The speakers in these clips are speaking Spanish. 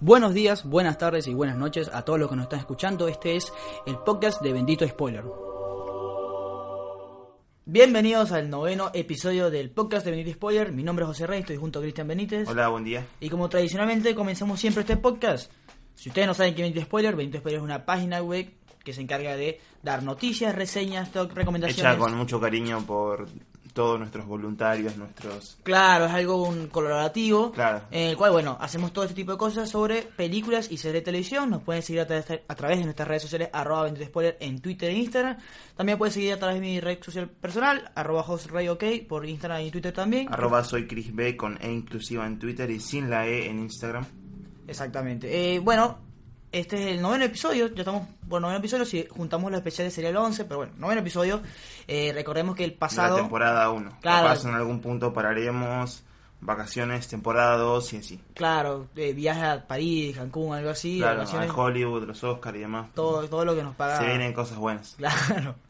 Buenos días, buenas tardes y buenas noches a todos los que nos están escuchando. Este es el podcast de Bendito Spoiler. Bienvenidos al noveno episodio del podcast de Bendito Spoiler. Mi nombre es José Rey, estoy junto a Cristian Benítez. Hola, buen día. Y como tradicionalmente comenzamos siempre este podcast. Si ustedes no saben qué es Bendito Spoiler, Bendito Spoiler es una página web que se encarga de dar noticias, reseñas, recomendaciones. Hecha con mucho cariño por todos nuestros voluntarios, nuestros... Claro, es algo un colaborativo. Claro. En el cual, bueno, hacemos todo este tipo de cosas sobre películas y series de televisión. Nos pueden seguir a través, a través de nuestras redes sociales, arroba 23 spoiler en Twitter e Instagram. También pueden seguir a través de mi red social personal, arroba ok por Instagram y Twitter también. Arroba soy Chris B con E inclusiva en Twitter y sin la E en Instagram. Exactamente. Eh, bueno, este es el noveno episodio, ya estamos por noveno episodio, si juntamos los especiales sería el 11, pero bueno, noveno episodio. Eh, recordemos que el pasado... La temporada 1. Claro. Capaz en algún punto pararemos, vacaciones, temporada 2 y así. Claro, eh, viaje a París, Cancún, algo así. Claro, vacaciones, a Hollywood, los Oscars y demás. todo, todo lo que nos paga... Se vienen cosas buenas. Claro.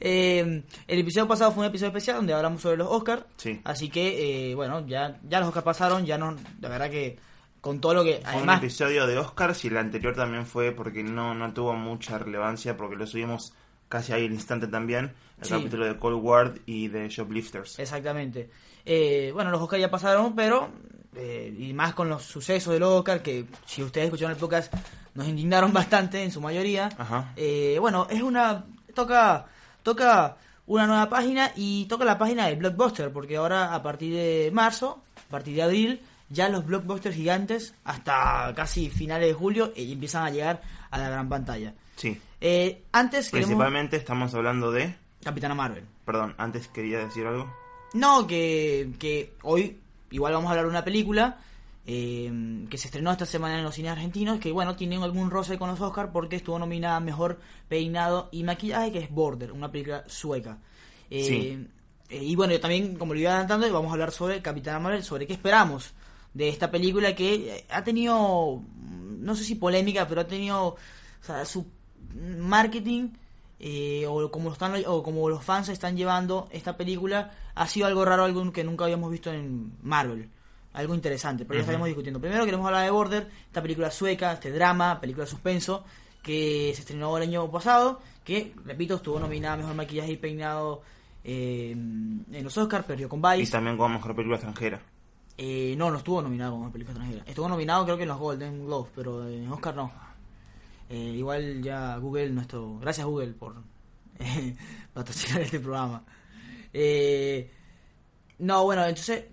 Eh, el episodio pasado fue un episodio especial donde hablamos sobre los Oscars. Sí. Así que, eh, bueno, ya, ya los Oscars pasaron, ya no, la verdad que con todo lo que... Fue Además, un episodio de Oscars y el anterior también fue porque no, no tuvo mucha relevancia porque lo subimos casi ahí al instante también. El Sí. capítulo de Cold War y de Shoplifters. Exactamente. Eh, bueno, los Oscars ya pasaron, pero... eh, y más con los sucesos del Oscar, que si ustedes escucharon el podcast, nos indignaron bastante en su mayoría. Ajá. Eh, bueno, es una... Toca... Toca una nueva página y toca la página de Blockbuster, porque ahora a partir de marzo, a partir de abril, ya los blockbusters gigantes, hasta casi finales de julio, eh, empiezan a llegar a la gran pantalla. Sí. Eh, antes queremos... Principalmente estamos hablando de... Capitana Marvel. Perdón, antes quería decir algo. No, que, que hoy igual vamos a hablar de una película eh, que se estrenó esta semana en los cines argentinos, que bueno, tiene algún roce con los Oscars porque estuvo nominada a Mejor Peinado y Maquillaje, que es Border, una película sueca. Eh, Sí. eh, y bueno, yo también, como lo iba adelantando, vamos a hablar sobre Capitana Marvel, sobre qué esperamos de esta película que eh, ha tenido, no sé si polémica, pero ha tenido o sea, su marketing eh, o como están o como los fans están llevando esta película ha sido algo raro algo que nunca habíamos visto en Marvel algo interesante pero ya Ujú. estaremos discutiendo primero queremos hablar de Border esta película sueca este drama película de suspenso que se estrenó el año pasado que repito estuvo nominada a mejor maquillaje y peinado eh, en los Oscars perdió con Y Vice también como mejor película extranjera. Eh, no, no estuvo nominado como película extranjera. Estuvo nominado creo que en los Golden Globes, pero en Oscar no. Eh, igual ya Google, nuestro... Gracias Google por eh, patrocinar este programa. Eh, no, bueno, entonces,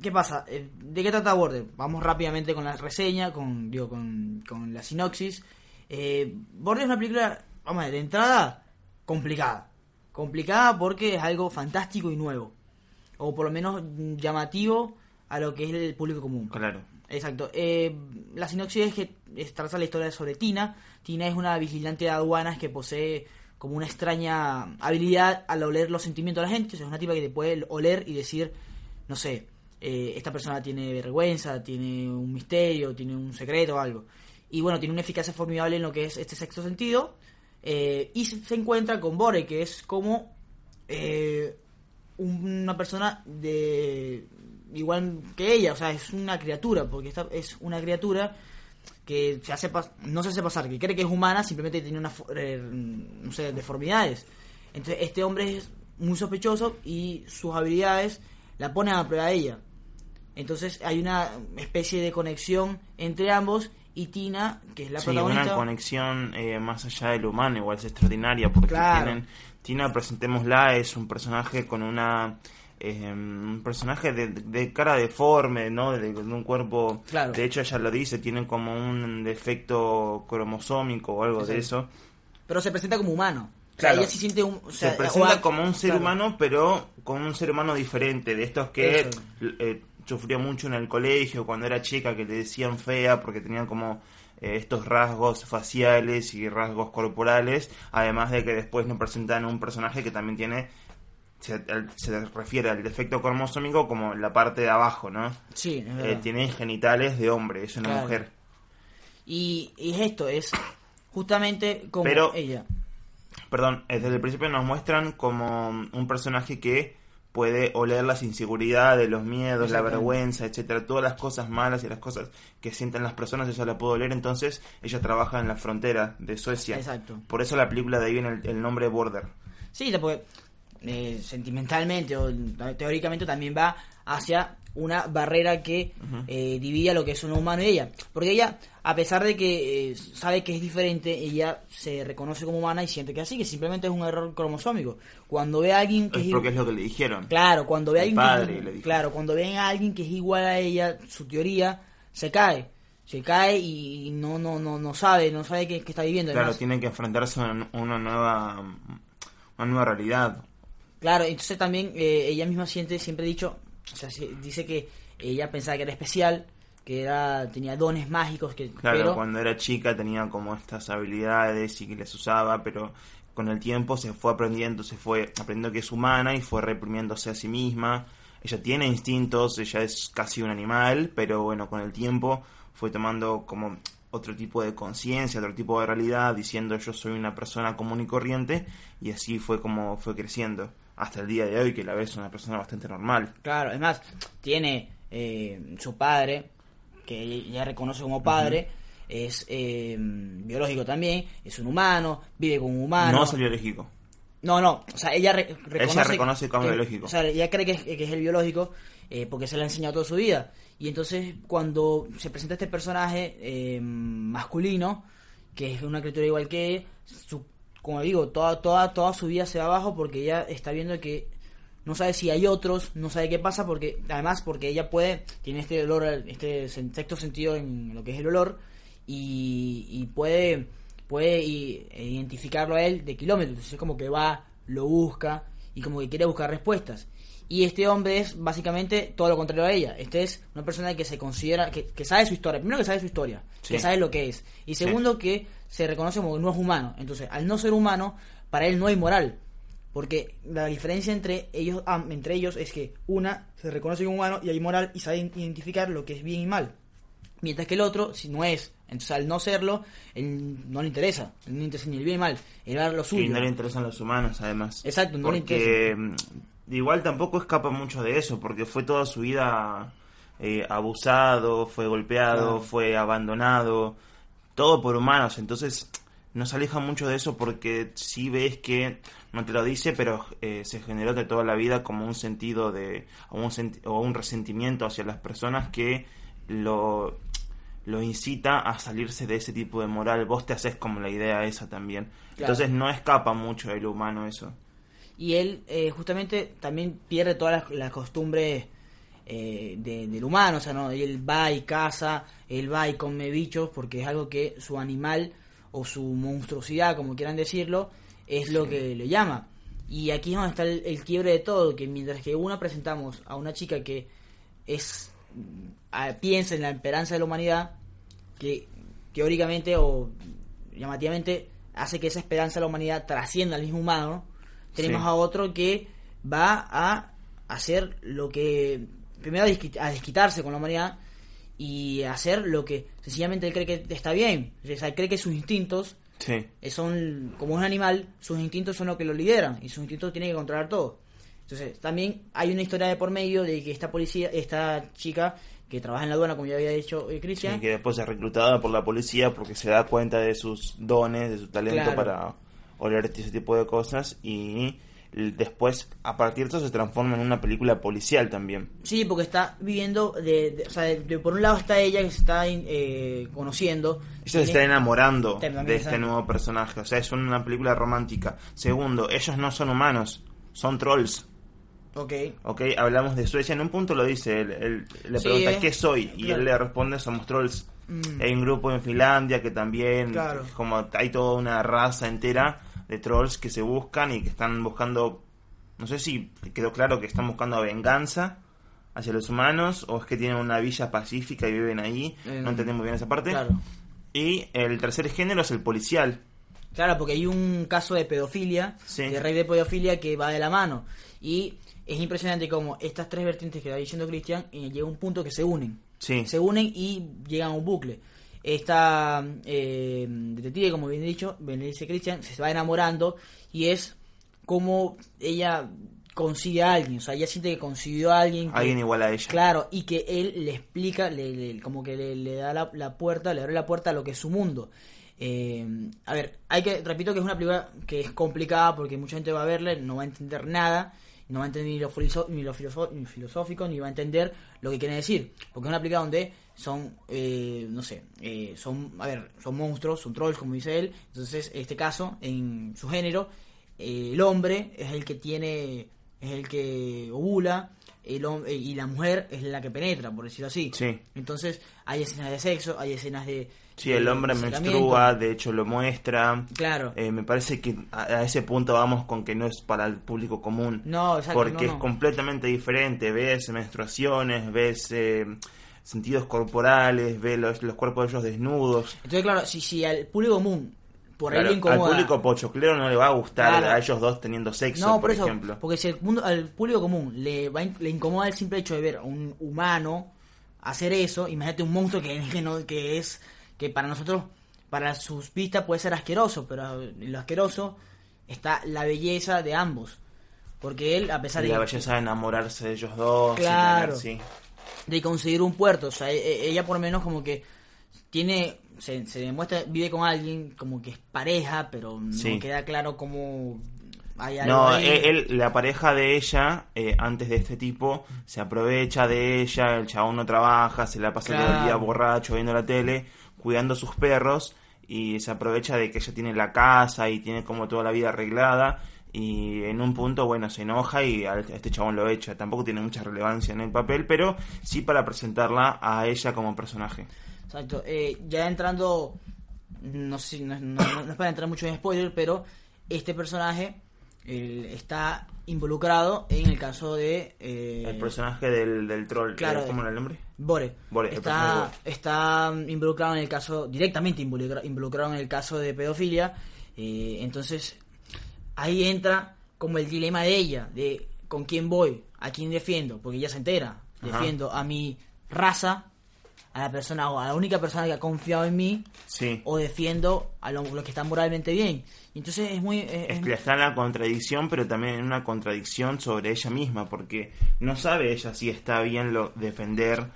¿qué pasa? Eh, ¿De qué trata Border? Vamos rápidamente con la reseña, con, digo, con, con la sinopsis. Eh, Border es una película, vamos a ver, de entrada, complicada. Complicada porque es algo fantástico y nuevo. O por lo menos llamativo a lo que es el público común. Claro. Exacto. Eh, la sinopsis es que es- trata la historia sobre Tina. Tina es una vigilante de aduanas que posee como una extraña habilidad al oler los sentimientos de la gente. O sea, es una tipa que te puede oler y decir, no sé, eh, esta persona tiene vergüenza, tiene un misterio, tiene un secreto o algo. Y bueno, tiene una eficacia formidable en lo que es este sexto sentido. Eh, y se encuentra con Bore, que es como una persona de igual que ella, o sea, es una criatura, porque esta es una criatura que se hace no se hace pasar, que cree que es humana, simplemente tiene una fo- eh, no sé, deformidades. Entonces, este hombre es muy sospechoso y sus habilidades la ponen a prueba a ella. Entonces, hay una especie de conexión entre ambos y Tina, que es la sí, protagonista. una conexión eh, más allá de lo humano, igual es extraordinaria, porque Claro. tienen, Tina, presentémosla, es un personaje con una... eh, un personaje de, de cara deforme, ¿no? De, de un cuerpo... Claro. De hecho, ella lo dice, tiene como un defecto cromosómico o algo de eso. Pero se presenta como humano. O sea, Claro. ella sí siente un... o sea, se presenta o- como un ser claro. humano, pero con un ser humano diferente, de estos que eh, sufrió mucho en el colegio cuando era chica, que le decían fea porque tenía como eh, estos rasgos faciales y rasgos corporales, además de que después nos presentan un personaje que también tiene, se, refiere al defecto cromosómico como la parte de abajo, ¿no? Sí, es Eh, tiene genitales de hombre, es una Claro. mujer. Y, y es esto, es justamente como Pero- ella. Perdón, desde el principio nos muestran como un personaje que puede oler las inseguridades, los miedos, la vergüenza, etcétera, todas las cosas malas y las cosas que sienten las personas, ella la puede oler, entonces ella trabaja en la frontera de Suecia. Exacto. Por eso la película de ahí viene el, el nombre Border. Sí, porque eh, sentimentalmente o teóricamente también va hacia una barrera que eh, divide a lo que es un humano y ella. Porque ella, a pesar de que eh, sabe que es diferente, ella se reconoce como humana y siente que así, que simplemente es un error cromosómico. Cuando ve a alguien que Es es porque es lo que le dijeron. Claro, cuando ve a alguien padre que, le claro, cuando ven a alguien que es igual a ella, su teoría se cae, se cae y no no no no sabe, no sabe qué, qué está viviendo. Claro, Además, tienen que enfrentarse a una nueva una nueva realidad. Claro, entonces también eh, ella misma siente, siempre he dicho, o sea, se- dice que ella pensaba que era especial, que era tenía dones mágicos, que Claro, pero cuando era chica tenía como estas habilidades y que las usaba, pero con el tiempo se fue aprendiendo, se fue aprendiendo que es humana y fue reprimiéndose a sí misma. Ella tiene instintos, ella es casi un animal, pero bueno, con el tiempo fue tomando como otro tipo de conciencia, otro tipo de realidad, diciendo yo soy una persona común y corriente, y así fue como fue creciendo. Hasta el día de hoy, que la ves una persona bastante normal. claro, además tiene eh, su padre, que ella reconoce como padre, es eh, biológico también, es un humano, vive como un humano. No es el biológico. No, no, o sea, ella re- reconoce, reconoce como que- biológico. O sea, ella cree que es, que es el biológico eh, porque se le ha enseñado toda su vida. Y entonces, cuando se presenta este personaje eh, masculino, que es una criatura igual que él, su- como digo, toda, toda, toda su vida se va abajo porque ella está viendo que no sabe si hay otros, no sabe qué pasa, porque además porque ella puede, tiene este olor, este sexto sentido en lo que es el olor, y, y puede, puede identificarlo a él de kilómetros. Es como que va, lo busca y como que quiere buscar respuestas. Y este hombre es básicamente todo lo contrario a ella. Este es una persona que se considera, que, que sabe su historia. Primero que sabe su historia, Sí. que sabe lo que es. Y segundo que se reconoce como que no es humano. Entonces, al no ser humano, para él no hay moral. Porque la diferencia entre ellos, am- entre ellos es que una se reconoce como humano y hay moral y sabe identificar lo que es bien y mal. Mientras que el otro, si no es, entonces al no serlo, él no le interesa. Él no le interesa ni el bien ni el mal. Él va a lo suyo. Y no le interesan los humanos, además. Exacto, no le porque mm, igual tampoco escapa mucho de eso, porque fue toda su vida eh, abusado, fue golpeado, fue abandonado, todo por humanos. Entonces no se aleja mucho de eso porque sí ves que, no te lo dice, pero eh, se generó de toda la vida como un sentido de, o un, senti- o un resentimiento hacia las personas que lo lo incita a salirse de ese tipo de moral. Vos te haces como la idea esa también. Claro. Entonces no escapa mucho de lo humano eso. Y él eh, justamente también pierde todas las, las costumbres eh, de- del humano, o sea, ¿no? él va y caza, él va y come bichos porque es algo que su animal o su monstruosidad, como quieran decirlo, es lo que le llama. Y aquí es donde está el, el quiebre de todo, que mientras que una presentamos a una chica que es piensa en la esperanza de la humanidad, que teóricamente o llamativamente hace que esa esperanza de la humanidad trascienda al mismo humano, tenemos Sí. a otro que va a hacer lo que primero a desqui- a desquitarse con la humanidad y hacer lo que sencillamente él cree que está bien, o sea, cree que sus instintos Sí. eh, son como un animal, sus instintos son lo que lo lideran y sus instintos tienen que controlar todo. Entonces, también hay una historia de por medio de que esta policía, esta chica que trabaja en la aduana, como ya había dicho eh, Cristian, Sí, que después es reclutada por la policía porque se da cuenta de sus dones, de su talento Claro. para oler ese tipo de cosas y después a partir de eso se transforma en una película policial también. Sí, porque está viviendo, de, de- o sea, de- de- por un lado está ella que se está eh, conociendo. Ella se está enamorando de este nuevo personaje, o sea, es una película romántica. Segundo, ellos no son humanos, son trolls. Ok, Ok, hablamos de Suecia. En un punto lo dice, él, él le Sí, pregunta eh. ¿qué soy? Y Claro. él le responde somos trolls. Mm. Hay un grupo en Finlandia que también, Claro. como hay toda una raza entera de trolls que se buscan y que están buscando, no sé si quedó claro que están buscando venganza hacia los humanos o es que tienen una villa pacífica y viven ahí. Eh, no entendí muy bien esa parte. claro. Y el tercer género es el policial. Claro, porque hay un caso de pedofilia, Sí. de rey de pedofilia que va de la mano. Y es impresionante como estas tres vertientes que está diciendo Cristian eh, llega a un punto que se unen. Sí. Se unen y llegan a un bucle. Esta eh, detective, como bien dicho, bien dice Cristian, se va enamorando y es como ella consigue a alguien, o sea, ella siente que consiguió a alguien. que- Alguien igual a ella. Claro, y que él le explica, le, le- como que le, le da la, la puerta, le abre la puerta a lo que es su mundo. Eh, a ver, hay que, repito que es una película que es complicada porque mucha gente va a verla, no va a entender nada, no va a entender ni lo, ni lo filosófico, ni va a entender lo que quiere decir. Porque es una película donde son, eh, no sé, eh, son, a ver, son monstruos, son trolls, como dice él. Entonces, en este caso, en su género, eh, el hombre es el que tiene, es el que ovula, el eh, y la mujer es la que penetra, por decirlo así. Sí. Entonces, hay escenas de sexo, hay escenas de... Sí, el hombre menstrua, de hecho lo muestra. Claro. Eh, me parece que a, ese punto vamos con que no es para el público común. No, exacto, Porque no, es completamente diferente. Ves menstruaciones, ves eh, sentidos corporales, ves los, los cuerpos de ellos desnudos. Entonces, claro, si, si al público común por ahí Claro, le al público pochoclero no le va a gustar Claro. a ellos dos teniendo sexo, no, por, por, eso, ejemplo. porque si el mundo, al público común le, va, le incomoda el simple hecho de ver a un humano hacer eso, imagínate un monstruo que, que, no, que es, que para nosotros, para sus vistas puede ser asqueroso, pero lo asqueroso está la belleza de ambos. Porque él, a pesar de, la belleza de enamorarse de ellos dos. Claro. tener- sí. de conseguir un puerto, o sea, e- e- ella por lo menos como que tiene, se, se demuestra, vive con alguien como que es pareja, pero no queda claro cómo No, ahí. él, él- la pareja de ella, eh, antes de este tipo, se aprovecha de ella, el chabón no trabaja, se la pasa todo el día borracho viendo la tele, cuidando sus perros, y se aprovecha de que ella tiene la casa y tiene como toda la vida arreglada, y en un punto, bueno, se enoja y a este chabón lo echa. Tampoco tiene mucha relevancia en el papel, pero sí para presentarla a ella como personaje. Exacto. Eh, ya entrando, no sé, no, no- es para entrar mucho en spoiler, pero este personaje eh, está involucrado en el caso de eh, El personaje del, del troll, claro, ¿cómo era el nombre? Bore. Bore, está, está involucrado en el caso, directamente involucra- involucrado en el caso de pedofilia. eh, entonces, ahí entra como el dilema de ella, de con quién voy, a quién defiendo, porque ella se entera. Ajá. Defiendo a mi raza, a la persona o a la única persona que ha confiado en mí, Sí. o defiendo a lo- los que están moralmente bien. Entonces es muy... es- Es es- que está en la contradicción, pero también en una contradicción sobre ella misma, porque no sabe ella si está bien lo, defender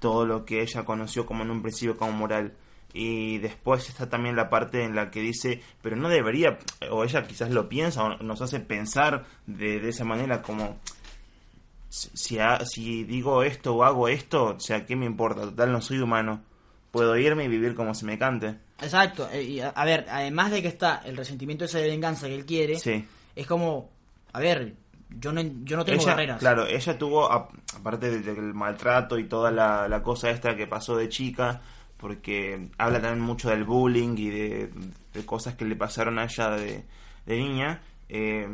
todo lo que ella conoció como en un principio como moral. Y después está también la parte en la que dice, pero no debería, o ella quizás lo piensa, o nos hace pensar de, de esa manera como, si, si ha- si digo esto o hago esto, o sea, ¿qué me importa? Total, no soy humano. Puedo irme y vivir como se me cante. Exacto. eh, y a, a ver, además de que está el resentimiento ese de venganza que él quiere, Sí. es como, a ver, yo no, yo no tengo ella, barreras. Claro, ella tuvo, aparte de- del maltrato y toda la, la cosa esta que pasó de chica, porque habla también mucho del bullying y de, de cosas que le pasaron a ella de, de niña, eh,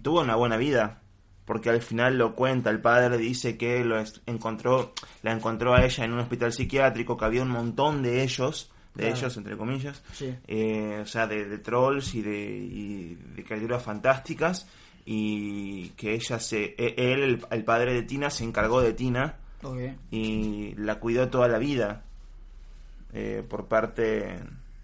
tuvo una buena vida. Porque al final lo cuenta, el padre dice que lo encontró, la encontró a ella en un hospital psiquiátrico, que había un montón de ellos, de Claro. ellos entre comillas, Sí. eh, o sea, de, de trolls y de, y de criaturas fantásticas, y que ella se, e- él, el, el padre de Tina, se encargó de Tina y la cuidó toda la vida, eh, por parte,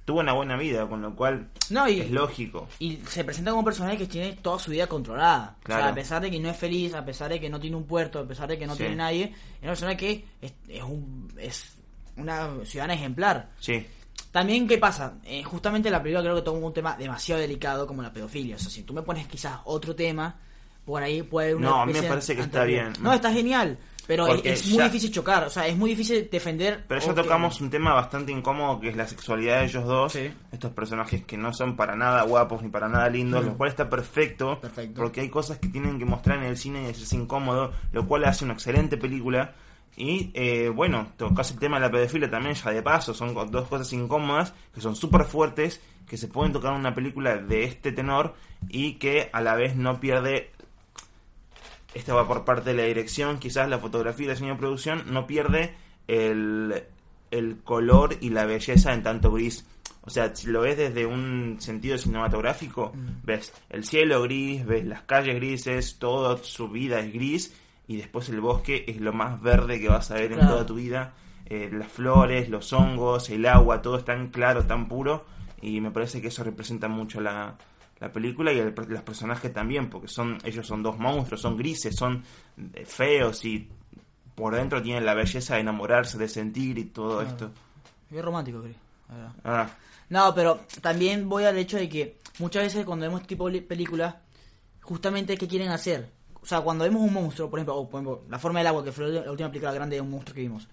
tuvo una buena vida, con lo cual No, y, es lógico. y se presenta como un personaje que tiene toda su vida controlada. O sea, a pesar de que no es feliz, a pesar de que no tiene un puerto, a pesar de que no Sí. tiene nadie, es una persona que es, es, un, es una ciudadana ejemplar. Sí, También, ¿qué pasa? Eh, justamente la película creo que toma un tema demasiado delicado como la pedofilia. O sea, si tú me pones quizás otro tema, por ahí puede haber una No, a mí me parece que está bien. No, está genial. Pero es, Porque es muy ya- difícil chocar. O sea, es muy difícil defender. Pero ya tocamos un tema bastante incómodo que es la sexualidad de ellos dos. Sí. Estos personajes que no son para nada guapos ni para nada lindos, Mm. lo cual está perfecto, Perfecto. Porque hay cosas que tienen que mostrar en el cine y es incómodo, lo cual hace una excelente película. Y eh, bueno, tocas el tema de la pedofilia también, ya de paso. Son dos cosas incómodas que son súper fuertes, que se pueden tocar en una película de este tenor y que a la vez no pierde esta va por parte de la dirección, quizás la fotografía y la diseño de producción no pierde el, el color y la belleza en tanto gris. O sea, si lo ves desde un sentido cinematográfico, Mm. ves el cielo gris, ves las calles grises, toda su vida es gris y después el bosque es lo más verde que vas a ver en toda tu vida. Eh, las flores, los hongos, el agua, todo es tan claro, tan puro y me parece que eso representa mucho la, la película y el- los personajes también, porque son ellos son dos monstruos, son grises, son eh, feos y por dentro tienen la belleza de enamorarse, de sentir y todo esto. Es romántico, creo. Ah, No, pero también voy al hecho de que muchas veces cuando vemos este tipo de películas, justamente ¿qué quieren hacer? O sea, cuando vemos un monstruo, por ejemplo, o, por ejemplo, La Forma del Agua, que fue la última película grande de un monstruo que vimos.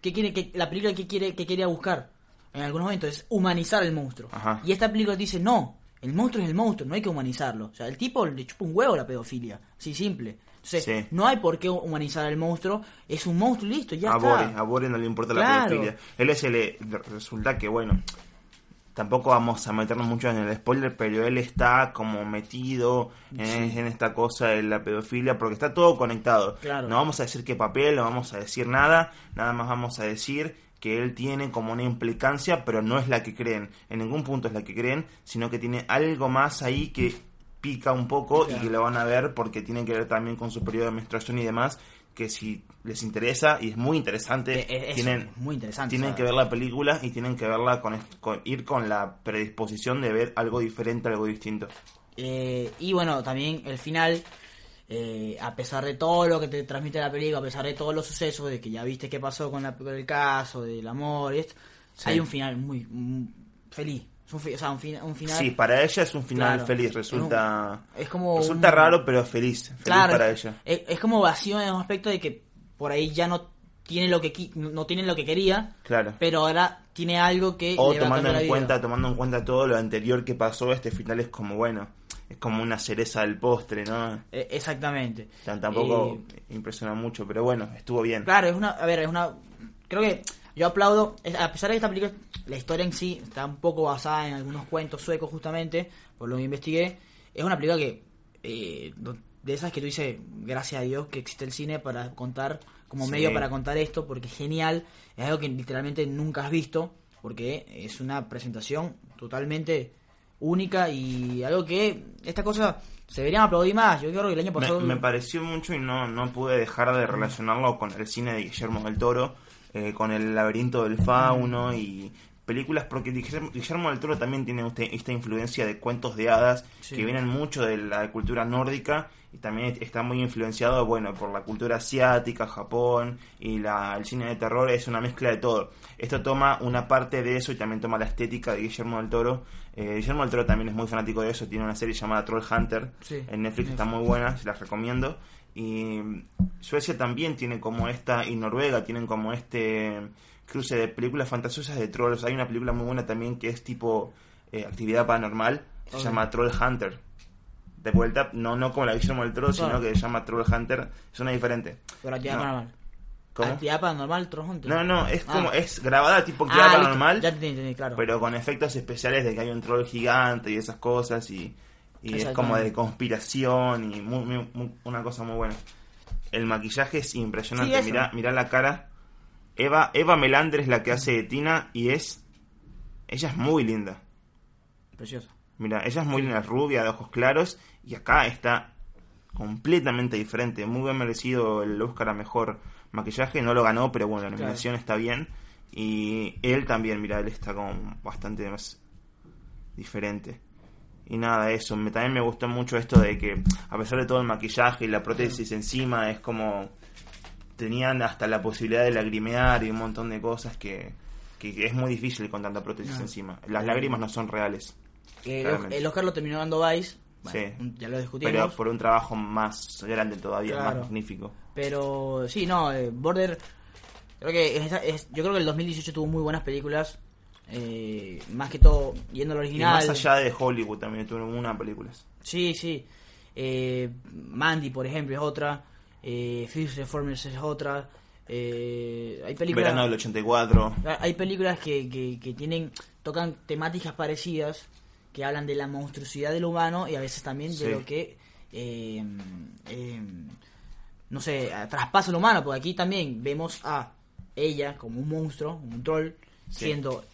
¿Qué quiere, que, la película que quiere, que quería buscar en algunos momentos es humanizar al monstruo. Ajá. Y esta película dice, no, el monstruo es el monstruo, no hay que humanizarlo. O sea, el tipo le chupa un huevo la pedofilia, así simple. Entonces, Sí. no hay por qué humanizar al monstruo, es un monstruo listo, ya a Bore, está. a Bore no le importa la Claro. pedofilia. Él es el, resulta que bueno, tampoco vamos a meternos mucho en el spoiler, pero él está como metido en, en esta cosa de la pedofilia porque está todo conectado. Claro. No vamos a decir qué papel, no vamos a decir nada, nada más vamos a decir que él tiene como una implicancia, pero no es la que creen. En ningún punto es la que creen, sino que tiene algo más ahí que pica un poco y que lo van a ver porque tienen que ver también con su periodo de menstruación y demás, que si les interesa y es muy interesante, eh, eso, tienen, muy interesante. tienen que ver la película y tienen que verla con, con- ir con la predisposición de ver algo diferente, algo distinto. Eh, y bueno, también el final, eh, a pesar de todo lo que te transmite la película, a pesar de todos los sucesos, de que ya viste qué pasó con, la- con el caso, del amor y esto, Sí. hay un final muy mm, feliz. Es un fi- o sea, un, fin- un final... Sí, para ella es un final Claro. feliz, resulta Es como resulta un- raro pero feliz, feliz Claro, para ella. Es, es como vacío en un aspecto de que por ahí ya no tiene lo que no tiene lo que quería, Claro. pero ahora tiene algo que O le va a tomando en vida. cuenta, tomando en cuenta todo lo anterior que pasó, este final es como bueno, es como una cereza del postre, ¿no? Eh, exactamente. T- Tampoco Eh, impresiona mucho, pero bueno, estuvo bien. Claro, es una, a ver, es una, creo que yo aplaudo, a pesar de que esta película, la historia en sí está un poco basada en algunos cuentos suecos justamente, por lo que investigué, es una película que, eh, de esas que tú dices, gracias a Dios que existe el cine para contar, como Sí. medio para contar esto, porque es genial, es algo que literalmente nunca has visto, porque es una presentación totalmente única y algo que, esta cosa, se deberían aplaudir más, yo creo que el año Me, pasado... me pareció mucho y no, no pude dejar de relacionarlo con el cine de Guillermo del Toro, eh, con el laberinto del fauno y películas, porque Guillermo, Guillermo del Toro también tiene esta influencia de cuentos de hadas Sí. que vienen mucho de la cultura nórdica y también está muy influenciado bueno por la cultura asiática, Japón y la, el cine de terror es una mezcla de todo. Esto toma una parte de eso y también toma la estética de Guillermo del Toro. Eh, Guillermo del Toro también es muy fanático de eso, tiene una serie llamada Troll Hunter Sí. en Netflix, está muy buena, se las recomiendo. Y Suecia también tiene como esta, y Noruega tienen como este cruce de películas fantasiosas de trolls. Hay una película muy buena también que es tipo eh, actividad paranormal, se llama Troll Hunter. De vuelta, no, no como la Guillermo del Toro, sino que se llama Troll Hunter, es una diferente. Pero actividad No. paranormal. ¿Cómo? Actividad paranormal, Troll Hunter. No, no, es Ah. como, es grabada tipo actividad Ah, paranormal, Ya te entendí, claro. pero con efectos especiales de que hay un troll gigante y esas cosas y, y es como de conspiración y muy- muy- muy- una cosa muy buena. El maquillaje es impresionante, Sí, mirá, mirá la cara. Eva, Eva Melander es la que hace de Tina y es... Ella es muy linda. Precioso. Mira, ella es muy linda, rubia, de ojos claros y acá está completamente diferente. Muy bien merecido el Oscar a mejor maquillaje, no lo ganó, pero bueno, la Claro. nominación está bien. Y él también, mira, él está como bastante más diferente. Y nada, eso, me, también me gustó mucho esto de que a pesar de todo el maquillaje y la prótesis encima, es como tenían hasta la posibilidad de lagrimear y un montón de cosas que, que, que es muy difícil con tanta prótesis encima. Las lágrimas no son reales. El, Claramente. el Oscar lo terminó dando Vice. Bueno, Sí. ya lo discutimos. Pero Pero, por un trabajo más grande todavía, Claro. más magnífico. sí, no, eh, Border. Creo que es, es- yo creo que el 2018 tuvo muy buenas películas. Eh, más que todo, yendo al Y original. más allá de Hollywood también tuvo una películas. Sí, sí. Eh, Mandy, por ejemplo, es otra. Eh, Fifth Reformers es otra. Eh, hay películas. Verano del 84. Hay películas que, que, que tienen tocan temáticas parecidas que hablan de la monstruosidad del humano y a veces también de lo que eh, eh, no sé traspasa lo humano porque aquí también vemos a ella como un monstruo un troll Sí. siendo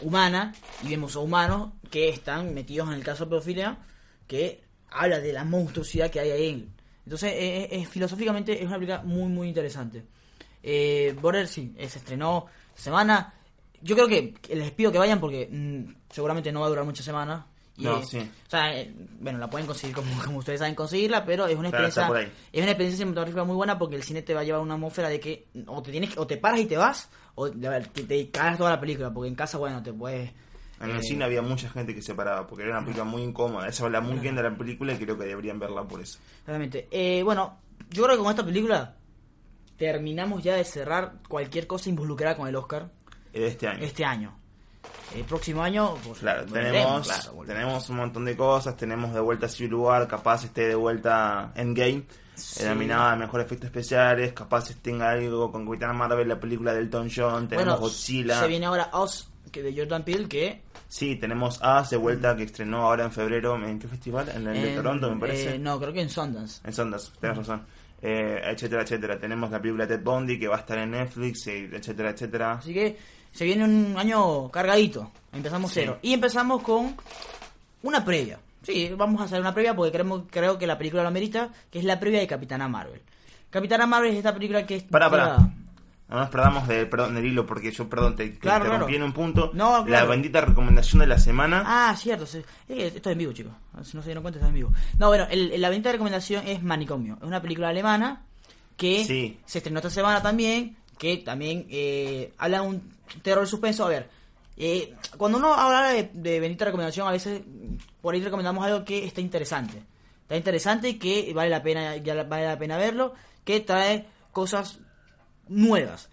humana y vemos a humanos que están metidos en el caso de pedofilia que habla de la monstruosidad que hay ahí en él. entonces eh, eh, filosóficamente es una película muy muy interesante eh, Border sí, eh, se estrenó semana. Yo creo que, que les pido que vayan porque mm, seguramente no va a durar muchas semanas. Y, No, eh, sí. O sea, eh, bueno, la pueden conseguir como, como ustedes saben conseguirla, pero es una experiencia es una experiencia cinematográfica muy buena porque el cine te va a llevar a una atmósfera de que o te tienes que- o te paras y te vas o te cagas toda la película porque en casa bueno te puedes En el eh, cine había mucha gente que se paraba porque era una película muy incómoda. Eso habla muy bien de la película y creo que deberían verla por eso. Realmente. Eh, bueno, yo creo que con esta película terminamos ya de cerrar cualquier cosa involucrada con el Oscar este año. este año. El próximo año, pues, Claro, tenemos, claro, tenemos un montón de cosas, tenemos de vuelta Civil War, capaz esté de vuelta Endgame, Sí. nominada a Mejor Efectos Especiales, capaz tenga algo con Capitana Marvel, la película del Elton John, tenemos Bueno, Godzilla, se viene ahora Oz, que de Jordan Peele, que... sí, tenemos As de vuelta que estrenó ahora en febrero, ¿en qué festival? En el de en- Toronto me parece. eh, no, creo que en Sundance. En Sundance, tenés razón. Eh, etcétera, etcétera. Tenemos la película Ted Bundy que va a estar en Netflix, etcétera, etcétera. Así que se viene un año cargadito. Empezamos Sí. cero. Y empezamos con una previa. Sí, vamos a hacer una previa porque creemos, creo que la película lo amerita, que es la previa de Capitana Marvel. Capitana Marvel es esta película que es... Pará. lleva- No nos perdamos de, perdón, del hilo porque yo, perdón, te, te Claro, en un punto. No, La claro. bendita recomendación de la semana. Ah, cierto. sí. Que esto es en vivo, chicos. Si no se dieron cuenta, está en vivo. No, bueno, el, la de recomendación es Manicomio. Es una película alemana que Sí. se estrenó esta semana también, que también eh, habla de un terror suspenso. A ver, eh, cuando uno habla de, de bendita recomendación, a veces por ahí recomendamos algo que está interesante. Está interesante, que vale la pena, ya vale la pena verlo, que trae cosas nuevas.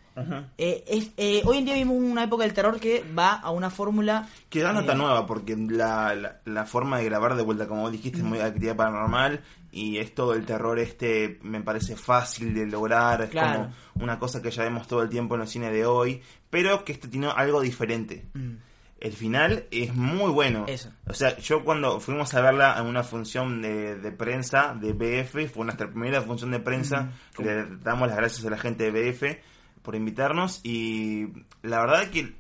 Eh, es- eh, hoy en día vivimos una época del terror que va a una fórmula Que da nota eh, nueva porque la, la, la forma de grabar de vuelta, como vos dijiste, es muy actividad paranormal y es todo el terror este, me parece fácil de lograr, es Claro. como una cosa que ya vemos todo el tiempo en los cines de hoy, pero que este tiene algo diferente. Mm. El final es muy bueno. Eso. O sea, yo cuando fuimos a verla en una función de, de prensa de BF, fue nuestra primera función de prensa, Mm. le damos las gracias a la gente de BF por invitarnos y la verdad que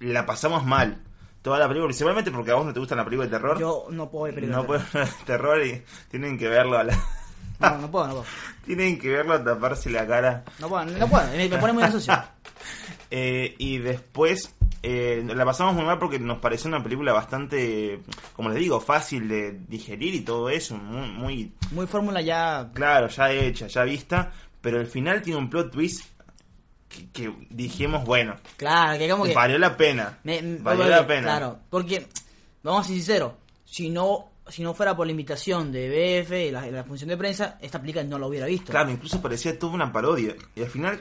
la pasamos mal. Toda la película, principalmente porque a vos no te gusta la película de terror. Yo no puedo ver películas no de puedo terror. ver terror y tienen que verlo a la... No, no puedo, no puedo. tienen que verlo a taparse la cara. No puedo, no puedo. Me, me pone muy ansioso. Eh, y después eh, la pasamos muy mal porque nos pareció una película bastante, como les digo, fácil de digerir y todo eso, muy, muy Muy fórmula ya. claro, ya hecha, ya vista, pero el final tiene un plot twist que, que dijimos, bueno, Claro, que como que. valió la pena, me- me- valió porque- la pena. Claro, porque. Vamos a ser sinceros. Si no, si no fuera por la invitación de BF y la, la función de prensa, esta película no la hubiera visto. Claro, incluso parecía toda una parodia y al final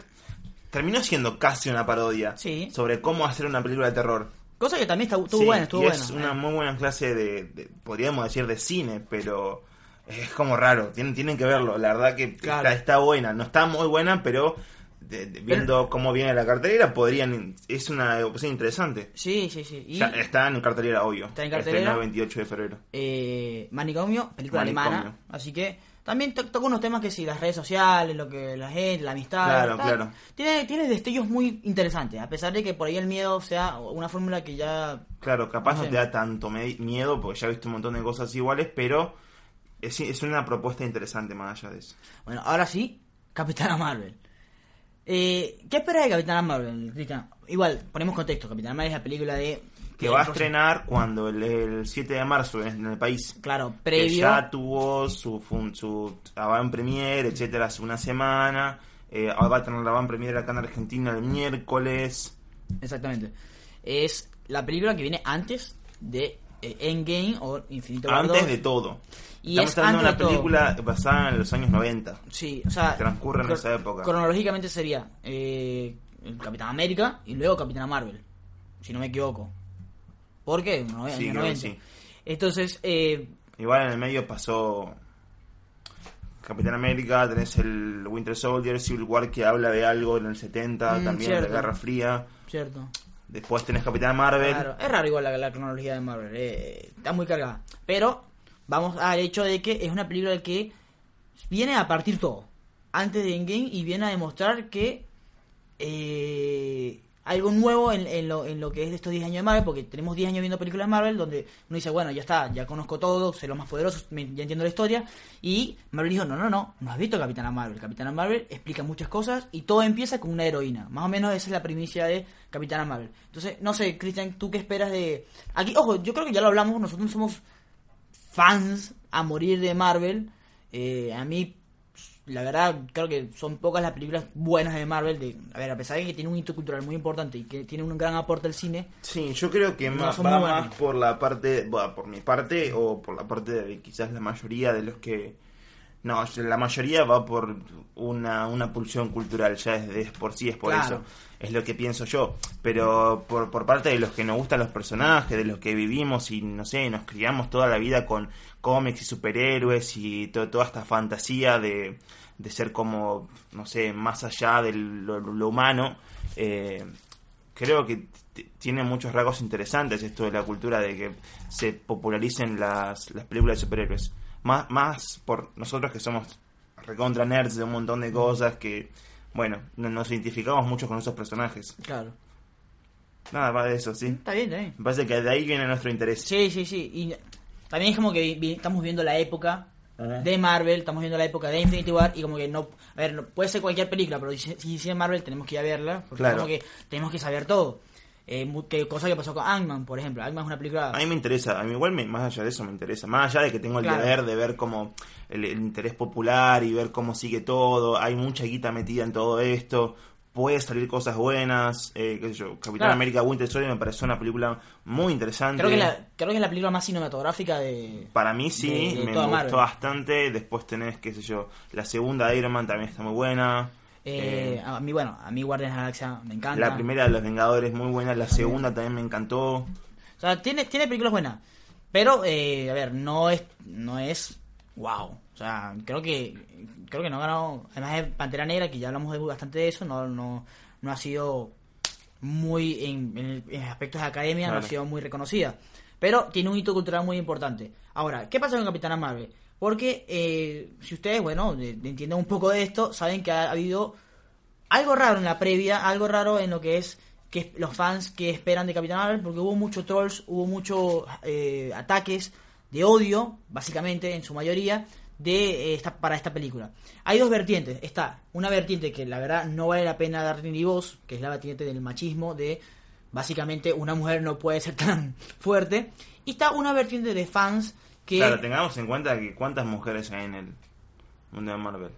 terminó siendo casi una parodia Sí. sobre cómo hacer una película de terror. Cosa que también está, estuvo Sí, buena, estuvo y buena. es una muy buena clase de, de- podríamos decir, de cine, pero es como raro, tienen, tienen que verlo, la verdad que Claro. está, está buena, no está muy buena, pero de- de- viendo cómo viene la cartelera, podrían, es una opción interesante. Sí, sí, sí. Y Ya está en cartelera, obvio. Está en cartelera. El 28 de febrero. eh, Manicomio, película Manicomio. alemana. Así que también to- toca unos temas que sí, las redes sociales, lo que la gente, la amistad. Claro, tal. claro. Tiene, tiene destellos muy interesantes, a pesar de que por ahí el miedo sea una fórmula que ya Claro, capaz No no, sé. te da tanto miedo, porque ya he visto un montón de cosas iguales, pero es, es una propuesta interesante más allá de eso. Bueno, ahora sí, Capitana Marvel. Eh, ¿Qué esperas de Capitana Marvel, Cristian? Igual, ponemos contexto. Capitana Marvel es la película de... Que va a estrenar cuando el, el 7 de marzo en el país. Claro, que previo... ya tuvo su, fun- su avant premiere, etcétera, hace una semana. Eh, ahora va a tener la avant premiere acá en Argentina el miércoles. Exactamente. Es la película que viene antes de Endgame o Infinito War Antes 2. de todo. Y Estamos es hablando de una todo. película basada en los años 90. Sí, o sea... Transcurre en esa época. Cronológicamente sería eh, Capitán América y luego Capitana Marvel, si no me equivoco. ¿Por qué? No, Sí, años creo que 90. sí. Entonces, eh, Igual en el medio pasó Capitán América, tenés el Winter Soldier, Civil War que habla de algo en el 70, Mm, también cierto. de Guerra Fría. cierto. Después tenés Capitán Marvel. Claro, es raro igual la, la cronología de Marvel, eh, está muy cargada. Pero vamos al hecho de que es una película que viene a partir todo, antes de Endgame, y viene a demostrar que eh, algo nuevo en, en lo, en lo que es de estos 10 años de Marvel, porque tenemos 10 años viendo películas de Marvel, donde uno dice, bueno, ya está, ya conozco todo, sé los más poderosos, ya entiendo la historia, y Marvel dijo, no, no, no, no has visto Capitana Marvel. Capitana Marvel explica muchas cosas y todo empieza con una heroína. Más o menos esa es la primicia de Capitana Marvel. Entonces, no sé, Cristian, ¿tú qué esperas de...? Aquí, ojo, yo creo que ya lo hablamos, nosotros no somos fans a morir de Marvel. Eh, a mí, la verdad, creo que son pocas las películas buenas de Marvel. De, a ver, a pesar de que tiene un hito cultural muy importante y que tiene un gran aporte al cine. Sí, yo creo que No, más, va por la parte, bueno, por mi parte o por la parte de quizás la mayoría de los que... No, la mayoría va por una, una pulsión cultural, ya es, es por sí, es por Claro. eso. Es lo que pienso yo. Pero por, por parte de los que nos gustan los personajes, de los que vivimos y, no sé, nos criamos toda la vida con cómics y superhéroes y to- toda esta fantasía de, de ser como, no sé, más allá de lo, lo humano, eh, creo que tiene muchos rasgos interesantes esto de la cultura de que se popularicen las, las películas de superhéroes. Más, más por nosotros que somos recontra nerds de un montón de cosas que, bueno, no- nos identificamos mucho con esos personajes. Claro. Nada más de eso, ¿sí? Está bien, está bien. Me parece que de ahí viene nuestro interés. Sí, sí, sí. Y también es como que vi- estamos viendo la época Ajá. de Marvel, estamos viendo la época de Infinity War y como que no... A ver, no- puede ser cualquier película, pero si, si Marvel tenemos que ir a verla, porque Claro. como que tenemos que saber todo. Eh, que cosa que pasó con Ant-Man, por ejemplo. Ant-Man es una película... A mí me interesa, a mí igual me- más allá de eso me interesa, más allá de que tengo el Claro. deber de ver como el, el interés popular y ver cómo sigue todo, hay mucha guita metida en todo esto, puede salir cosas buenas, eh, qué sé yo, Capitán Claro. América Winter Soldier me pareció una película muy interesante. Creo que, la, creo que es la película más cinematográfica de... Para mí sí, de- de me gustó Marvel. bastante, después tenés, qué sé yo, la segunda de Iron Man también está muy buena. Eh, Eh, a mí, bueno, a mí Guardians of the Galaxia me encanta. la primera de los Vengadores muy buena, la segunda también me encantó. O sea, tiene, tiene películas buenas. Pero, eh, a ver, no es, no es wow. O sea, creo que creo que no ganó. Además de Pantera Negra, que ya hablamos de- bastante de eso, no, no, no ha sido muy en, en aspectos de academia, no ha sido muy reconocida. Pero tiene un hito cultural muy importante. Ahora, ¿qué pasa con Capitana Marvel? Porque eh, si ustedes, bueno, de- entienden un poco de esto, saben que ha habido algo raro en la previa, algo raro en lo que es que los fans que esperan de Capitán Marvel, porque hubo muchos trolls, hubo muchos eh, ataques de odio, básicamente, en su mayoría, de eh, esta, para esta película. Hay dos vertientes. Está una vertiente que la verdad no vale la pena dar ni voz, que es la vertiente del machismo, de básicamente una mujer no puede ser tan fuerte. Y está una vertiente de fans que... Claro, tengamos en cuenta que cuántas mujeres hay en el mundo de Marvel.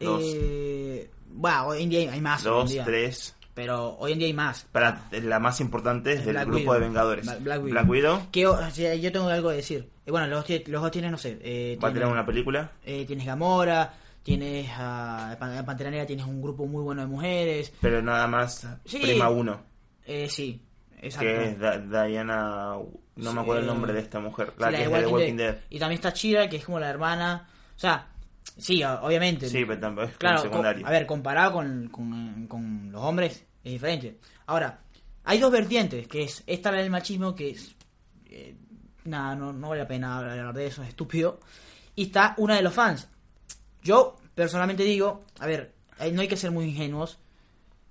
Dos, eh, bueno, hoy en día hay más. dos día. tres. Pero hoy en día hay más. Para, la más importante es del Black grupo Widow. de Vengadores. Black Widow. Black Widow Que, o sea, yo tengo algo que decir. Eh, bueno, los, los dos tienen, no sé. Eh, va a tener una película. eh, tienes Gamora, tienes a Pan- Pantera Negra, tienes un grupo muy bueno de mujeres. Pero nada más Sí. Prima 1, Eh, sí, exacto. que es Da- Diana, no Sí, me acuerdo el nombre de esta mujer, Sí, la, la que de Walking Walking Dead. Dead. Y también está Chira, que es como la hermana. O sea, sí, obviamente. Sí, pero tampoco es Claro, secundario. a ver, comparado con, con, con los hombres es diferente. Ahora, hay dos vertientes, que es esta la del machismo, que es... eh, nada, no, no vale la pena hablar de eso, es estúpido. Y está una de los fans. Yo, personalmente digo, a ver, no hay que ser muy ingenuos.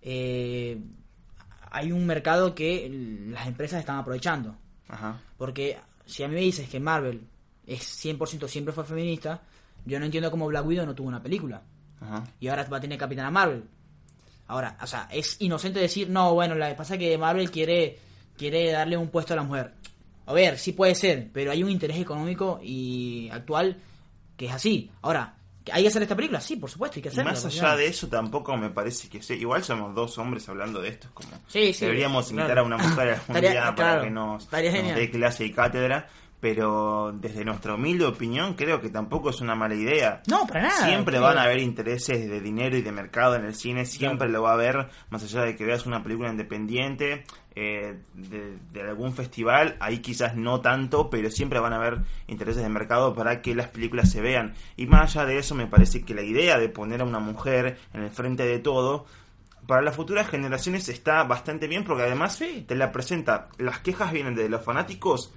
Eh, hay un mercado que las empresas están aprovechando. Ajá. Porque si a mí me dices que Marvel es 100% siempre fue feminista, yo no entiendo cómo Black Widow no tuvo una película. Ajá. Y ahora va a tener Capitana Marvel. Ahora, o sea, es inocente decir, no, bueno, lo que pasa es que Marvel quiere, quiere darle un puesto a la mujer. A ver, sí puede ser, pero hay un interés económico y actual que es así. Ahora, ¿que ¿hay que hacer esta película? Sí, por supuesto, hay que Y hacerla. más porque allá de eso tampoco me parece que sea. Igual somos dos hombres hablando de esto. Es como Sí, sí, deberíamos invitar claro. a una mujer algún día para claro, que nos, nos dé clase y cátedra. Pero desde nuestra humilde opinión, creo que tampoco es una mala idea. No, para nada. Siempre van a haber intereses de dinero y de mercado en el cine, siempre lo va a haber, más allá de que veas una película independiente eh, de, de algún festival, ahí quizás no tanto, pero siempre van a haber intereses de mercado para que las películas se vean. Y más allá de eso, me parece que la idea de poner a una mujer en el frente de todo, para las futuras generaciones está bastante bien, porque además Sí. te la presenta, las quejas vienen de los fanáticos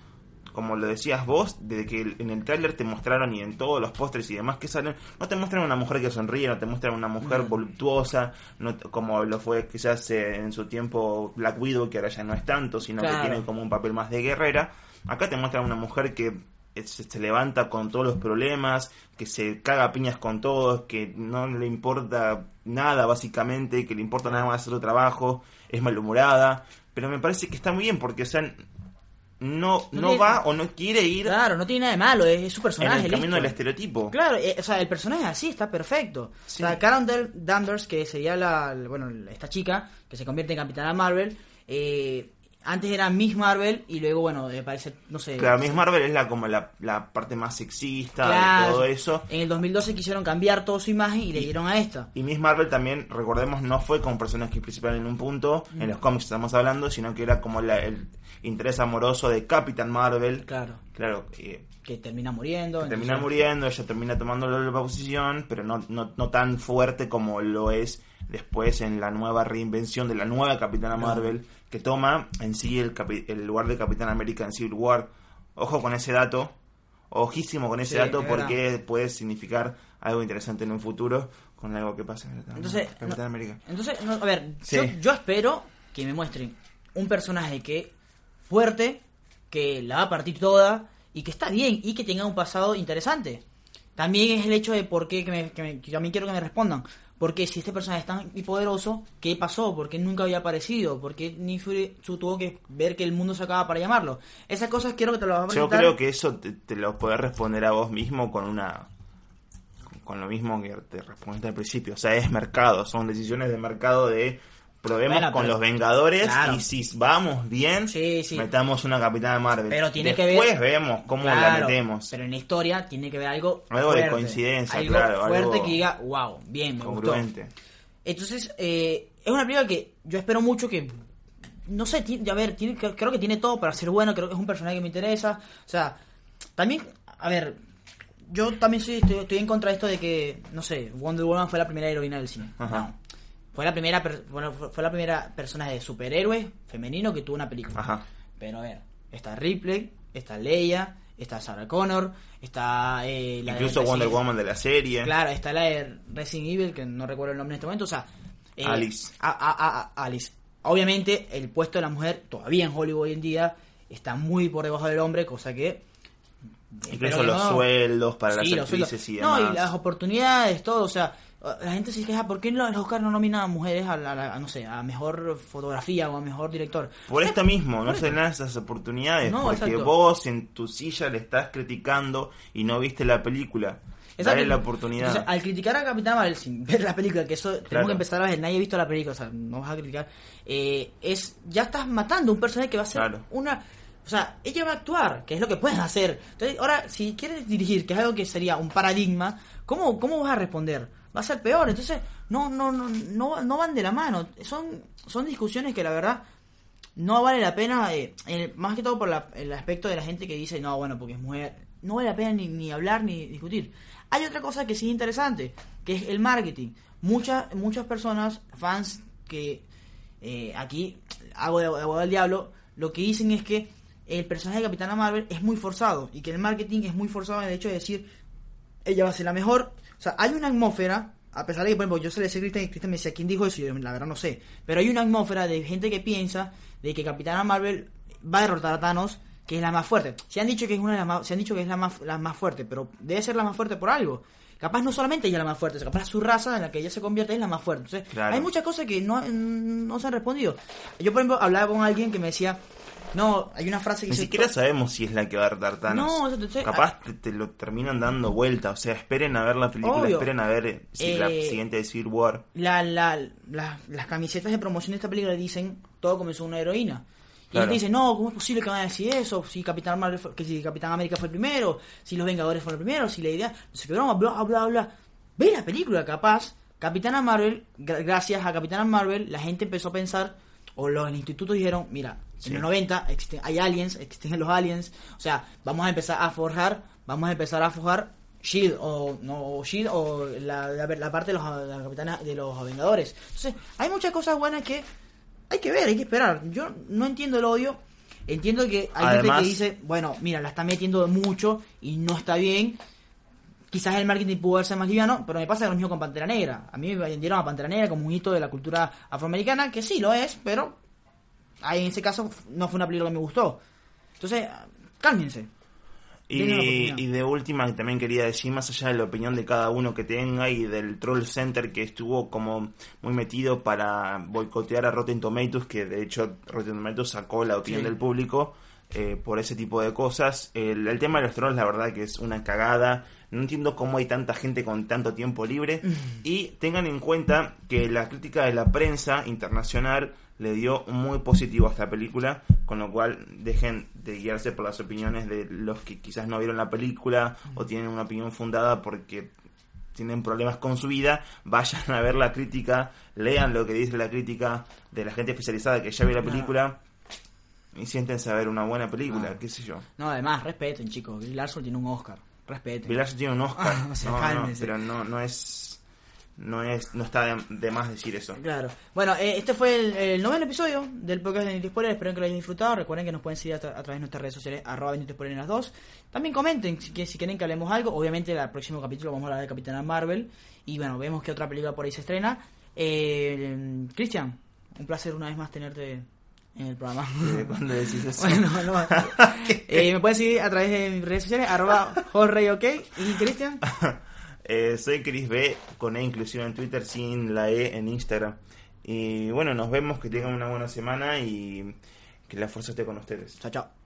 como lo decías vos, desde que en el tráiler te mostraron y en todos los pósters y demás que salen, no te muestran una mujer que sonríe, no te muestran una mujer voluptuosa, no como lo fue quizás eh, en su tiempo Black Widow, que ahora ya no es tanto, sino Claro. que tiene como un papel más de guerrera. Acá te muestran una mujer que eh, se, se levanta con todos los problemas, que se caga a piñas con todos, que no le importa nada básicamente, que le importa nada más hacer su trabajo, es malhumorada, pero me parece que está muy bien porque, o sea, no, No no, tiene- va o no quiere ir Claro, no tiene nada de malo, es, es su en personaje. el camino listo. del estereotipo. Claro, eh, o sea, el personaje así está perfecto. Sí. O sea, Karen Danvers, que sería la, bueno, esta chica que se convierte en Capitana Marvel, eh, antes era Miss Marvel y luego, bueno, me parece, no sé. Claro, Miss Marvel es la como la, la parte más sexista Claro. de todo eso. En el 2012 quisieron cambiar toda su imagen y le dieron a esta. Y Miss Marvel también, recordemos, no fue como personaje principal en un punto, en los cómics estamos hablando, sino que era como la- el interés amoroso de Capitán Marvel. Claro. Claro, eh, Que termina muriendo. que termina muriendo, ella termina tomando la posición, pero no, no, no tan fuerte como lo es después en la nueva reinvención de la nueva Capitana Claro. Marvel, que toma en sí el, capi- el lugar de Capitán América en Civil War. Ojo con ese dato, ojísimo con ese Sí, dato, es porque puede significar algo interesante en un futuro con algo que pase en Entonces, Capitán no- América. Entonces, no, a ver, Sí. yo, yo espero que me muestren un personaje que fuerte, que la va a partir toda y que está bien y que tenga un pasado interesante. También es el hecho de por qué, que, me- que me- que también quiero que me respondan. Porque si este personaje es tan poderoso, ¿qué pasó? ¿Por qué nunca había aparecido? ¿Por qué Nick Fury su- tuvo que ver que el mundo se acaba para llamarlo? Esas cosas quiero que te las a Yo creo que eso te, te lo podés responder a vos mismo con una con lo mismo que te respondiste al principio. O sea, es mercado, son decisiones de mercado de probemos Bueno, con pero- los Vengadores Claro. y si vamos bien, Sí, sí. metamos una Capitana Marvel. Pero tiene que Después ver- vemos cómo la metemos. Pero en la historia tiene que ver algo. Algo de coincidencia, algo claro, Fuerte algo que diga, wow, bien, me gustó. congruente. Entonces, eh, es una película que yo espero mucho que. No sé, a ver, tiene, creo creo que tiene todo para ser bueno. Creo que es un personaje que me interesa. O sea, también, a ver, yo también soy, estoy, estoy en contra de esto de que, no sé, Wonder Woman fue la primera heroína del cine. Ajá. No. Fue la primera, bueno, fue la primera personaje de superhéroe femenino que tuvo una película. Ajá. Pero a ver, está Ripley, está Leia, está Sarah Connor, está eh, la de Incluso Wonder Woman de la serie. Claro, está la de Resident Evil, que no recuerdo el nombre en este momento. O sea, eh, Alice. a- a- a- a- Alice. Obviamente, el puesto de la mujer, todavía en Hollywood hoy en día, está muy por debajo del hombre, cosa que. Incluso los no- sueldos para Sí, las actrices y No, y las oportunidades, todo. O sea, la gente se queja, ¿por qué los Oscar no nominan a mujeres a, la- a, no sé, a mejor fotografía o a mejor director? Por esto mismo, no se dan esas oportunidades, No, porque exacto. vos en tu silla le estás criticando y no viste la película. Dale la oportunidad. Entonces, al criticar a Capitán Marvel sin ver la película, que eso tenemos Claro. que empezar a ver, nadie ha visto la película, o sea, no vas a criticar, eh, es, ya estás matando a un personaje que va a ser Claro. una... O sea, ella va a actuar, que es lo que puedes hacer. Entonces, ahora, si quieres dirigir, que es algo que sería un paradigma, ¿cómo, cómo vas a responder? Va a ser peor. Entonces, no, no, no, no, no van de la mano. Son, son discusiones que la verdad no vale la pena, eh, eh, más que todo por la- el aspecto de la gente que dice, no, bueno, porque es mujer, no vale la pena ni, ni hablar ni discutir. Hay otra cosa que sí es interesante, que es el marketing. Muchas, muchas personas, fans, que eh, aquí hago de abogado del diablo, lo que dicen es que el personaje de Capitana Marvel es muy forzado y que el marketing es muy forzado en el hecho de decir, ella va a ser la mejor. O sea, hay una atmósfera, a pesar de que, por ejemplo, yo se le decía a y Cristian me decía, ¿quién dijo eso? Y yo, la verdad no sé. Pero hay una atmósfera de gente que piensa de que Capitana Marvel va a derrotar a Thanos, que es la más fuerte. Se han dicho que es una de las más, se han dicho que es la más, la más fuerte, pero debe ser la más fuerte por algo. Capaz no solamente ella es la más fuerte, capaz su raza en la que ella se convierte es la más fuerte. Entonces, Claro. hay muchas cosas que no, no se han respondido. Yo, por ejemplo, hablaba con alguien que me decía, no, hay una frase que Ni dice, siquiera "To- sabemos si es la que va a dar Thanos. No, eso te- te- Capaz te, te lo terminan dando vuelta. O sea, esperen a ver la película, Obvio. esperen a ver eh, si la Eh, siguiente de Civil War. la, la, la- las camisetas de promoción de esta película dicen todo comenzó una heroína. Y Claro. la gente dice, no, ¿cómo es posible que van a decir eso? Si Capitán, Marvel fue- que si Capitán América fue el primero, si los Vengadores fueron el primero, si la idea, no sé qué broma, bla, bla, bla. Ve la película, capaz. Capitana Marvel, gra- gracias a Capitana Marvel, la gente empezó a pensar, o los institutos dijeron, mira, Sí. en los 90 existen, hay aliens, existen los aliens, o sea, vamos a empezar a forjar, vamos a empezar a forjar Shield o no o Shield o la, la, la parte de los la capitana de los Vengadores. Entonces, hay muchas cosas buenas que hay que ver, hay que esperar. Yo no entiendo el odio. Entiendo que hay gente que dice, bueno, mira, la está metiendo mucho y no está bien. Quizás el marketing pudo ser más liviano, pero me pasa lo mismo con Pantera Negra. A mí me vendieron a Pantera Negra como un hito de la cultura afroamericana, que sí lo es, pero ahí en ese caso no fue una película que me gustó. Entonces, cálmense. Y, de última que también quería decir, más allá de la opinión de cada uno que tenga y del Troll Center que estuvo como muy metido para boicotear a Rotten Tomatoes, que de hecho Rotten Tomatoes sacó la opinión Sí. del público, eh, por ese tipo de cosas. El, el tema de los trolls, la verdad que es una cagada. No entiendo cómo hay tanta gente con tanto tiempo libre. Y tengan en cuenta que la crítica de la prensa internacional le dio muy positivo a esta película, con lo cual dejen de guiarse por las opiniones de los que quizás no vieron la película o tienen una opinión fundada porque tienen problemas con su vida, vayan a ver la crítica, lean lo que dice la crítica de la gente especializada que ya vio la película y siéntense a ver una buena película, Ah. qué sé yo. No, además, respeten, chicos. Larson tiene un Oscar. Respeten. Bill Larson tiene un Oscar, Ah, o sea, no, no, cálmense. pero no, no es no es no está de, de más decir eso. Claro. Bueno, eh, este fue el, el noveno episodio del podcast de Nintendo. Espero que lo hayan disfrutado. Recuerden que nos pueden seguir a, tra- a través de nuestras redes sociales, arroba en las dos. También comenten si, que, si quieren que hablemos algo. Obviamente, en el próximo capítulo vamos a hablar de Capitana Marvel. Y bueno, vemos que otra película por ahí se estrena. Eh, Cristian, un placer una vez más tenerte en el programa. Cuando decís eso. Bueno, no. Eh, me pueden seguir a través de mis redes sociales, arroba jorreyok. ¿Y Cristian? Eh, soy Chris B, con E inclusive en Twitter, sin la E en Instagram. Y bueno, nos vemos, que tengan una buena semana y que la fuerza esté con ustedes. Chao, chao.